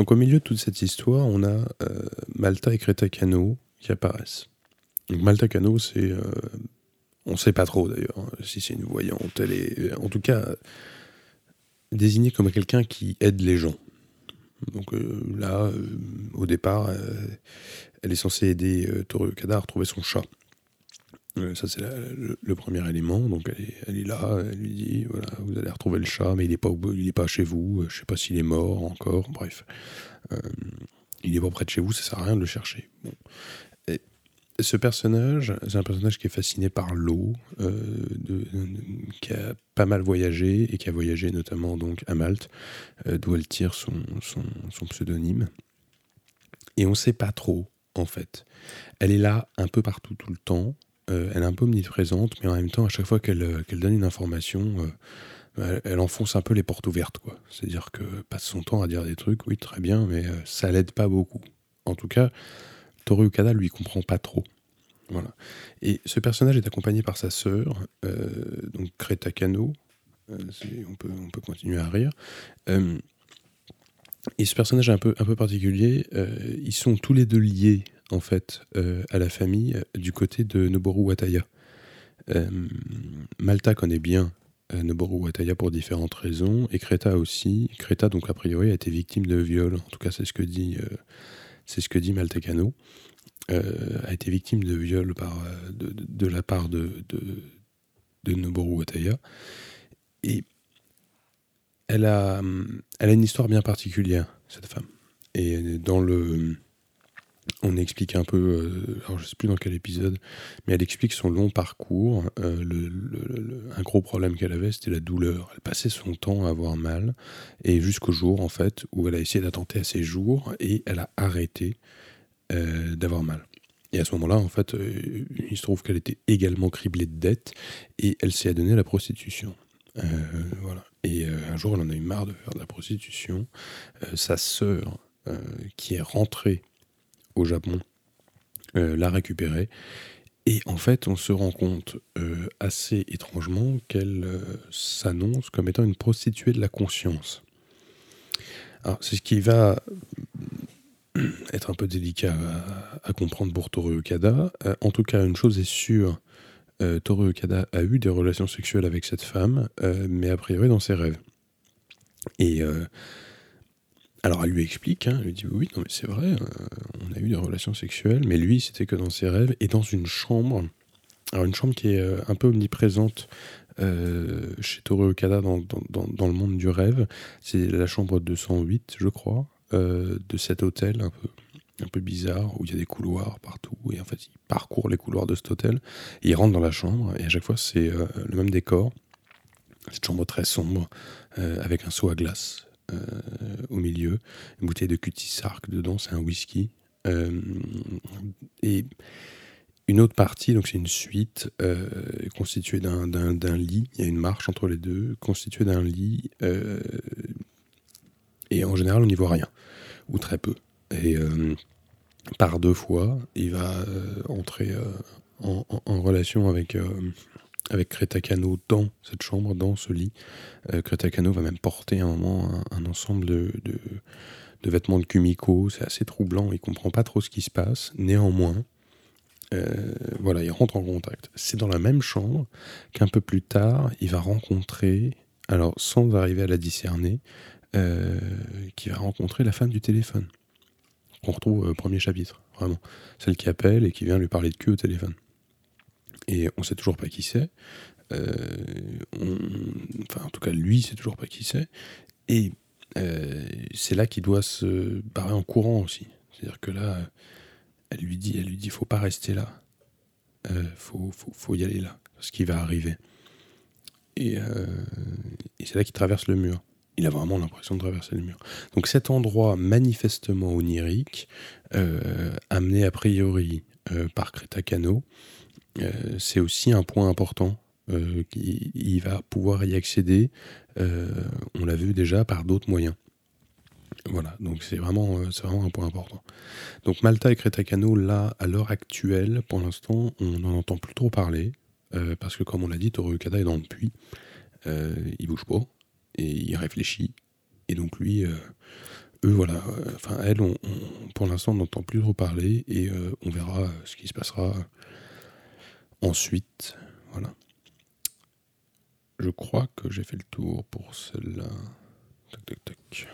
Donc au milieu de toute cette histoire, on a Malta et Creta Cano qui apparaissent. Malta Cano, c'est... on ne sait pas trop d'ailleurs hein, si c'est une voyante. Elle est en tout cas désignée comme quelqu'un qui aide les gens. Donc là, au départ, elle est censée aider Toru Okada à retrouver son chat. Euh, ça, c'est le, premier élément. Donc, elle est, là, elle lui dit voilà, vous allez retrouver le chat, mais il n'est pas, il pas chez vous. Je ne sais pas s'il est mort encore. Bref, euh, il est pas près de chez vous, ça sert à rien de le chercher. Bon. ce personnage, c'est un personnage qui est fasciné par l'eau, euh, qui a pas mal voyagé et qui a voyagé notamment donc à Malte, d'où elle tire son, son, son pseudonyme. Et on ne sait pas trop, en fait. Elle est là un peu partout tout le temps. Euh, elle est un peu omniprésente, mais en même temps, à chaque fois qu'elle euh, donne une information, euh, elle, enfonce un peu les portes ouvertes. C'est-à-dire que passe son temps à dire des trucs, oui, très bien, mais ça l'aide pas beaucoup. En tout cas, Toru Okada lui comprend pas trop. Voilà. Et ce personnage est accompagné par sa sœur, donc Kreta Kano. on, peut, on peut continuer à rire. et ce personnage est un peu, un peu particulier. ils sont tous les deux liés en fait, euh, à la famille euh, du côté de Noboru Wataya. Euh, Malta connaît bien Noboru Wataya pour différentes raisons, et Kreta aussi. Kreta, donc, a priori, a été victime de viol, en tout cas, c'est ce que dit, c'est ce que dit Malta Kano. a été victime de viol par, de, la part de, de, de Noboru Wataya. Et elle a, elle a une histoire bien particulière, cette femme. Et dans le, on explique un peu, euh, alors je ne sais plus dans quel épisode, mais elle explique son long parcours. Euh, un gros problème qu'elle avait, c'était la douleur. Elle passait son temps à avoir mal, et jusqu'au jour, en fait, où elle a essayé d'attenter à ses jours, et elle a arrêté euh, d'avoir mal. Et à ce moment-là, en fait, il se trouve qu'elle était également criblée de dettes, et elle s'est adonnée à la prostitution. voilà. Et un jour, elle en a eu marre de faire de la prostitution. sa sœur, qui est rentrée au Japon, euh, l'a récupérée. Et en fait, on se rend compte euh, assez étrangement qu'elle euh, s'annonce comme étant une prostituée de la conscience. Alors, c'est ce qui va être un peu délicat à, comprendre pour Toru Okada. en tout cas, une chose est sûre, Toru Okada a eu des relations sexuelles avec cette femme, mais a priori dans ses rêves. Et alors elle lui explique, hein, elle lui dit oui, non mais c'est vrai, euh, on a eu des relations sexuelles, mais lui c'était que dans ses rêves et dans une chambre, alors une chambre qui est euh, un peu omniprésente euh, chez Toru Okada dans, dans, le monde du rêve, c'est la chambre 208 je crois, de cet hôtel un peu, un peu bizarre où il y a des couloirs partout et en fait il parcourt les couloirs de cet hôtel. Et il rentre dans la chambre et à chaque fois c'est le même décor, cette chambre très sombre avec un seau à glace euh, au milieu, une bouteille de cutie sark dedans, c'est un whisky. Euh, et une autre partie, donc c'est une suite euh, constituée d'un, lit, il y a une marche entre les deux, constituée d'un lit, et en général on n'y voit rien, ou très peu. Et par deux fois, il va entrer en, en, relation avec avec Kretakano dans cette chambre, dans ce lit. Euh, Kretakano va même porter un moment un, ensemble de, de, vêtements de Kumiko. C'est assez troublant, il comprend pas trop ce qui se passe. Néanmoins, euh, voilà, il rentre en contact. C'est dans la même chambre qu'un peu plus tard, il va rencontrer, alors sans arriver à la discerner, euh, qui va rencontrer la femme du téléphone. On retrouve au premier chapitre, vraiment. Celle qui appelle et qui vient lui parler de cul au téléphone et on sait toujours pas qui c'est. Euh, enfin, en tout cas, lui, sait toujours pas qui c'est. Et euh, c'est là qu'il doit se barrer en courant aussi. C'est-à-dire que là, elle lui dit, elle lui dit, faut pas rester là. Euh, faut, faut, faut, y aller là, ce qui va arriver. Et, et c'est là qu'il traverse le mur. Il a vraiment l'impression de traverser le mur. Donc cet endroit manifestement onirique, amené a priori par Creta Cano, euh, c'est aussi un point important. Euh, il va pouvoir y accéder, euh, on l'a vu déjà, par d'autres moyens. Voilà, donc c'est vraiment, c'est vraiment un point important. Donc Malta et Crétacano, là, à l'heure actuelle, pour l'instant, on n'en entend plus trop parler, parce que comme on l'a dit, Toru Okada est dans le puits, il bouge pas, et il réfléchit, et donc lui, eux, voilà. Enfin, elle, on, pour l'instant, on n'entend plus trop parler et on verra ce qui se passera ensuite. Voilà. Je crois que j'ai fait le tour pour celle-là. Tac, tac, tac.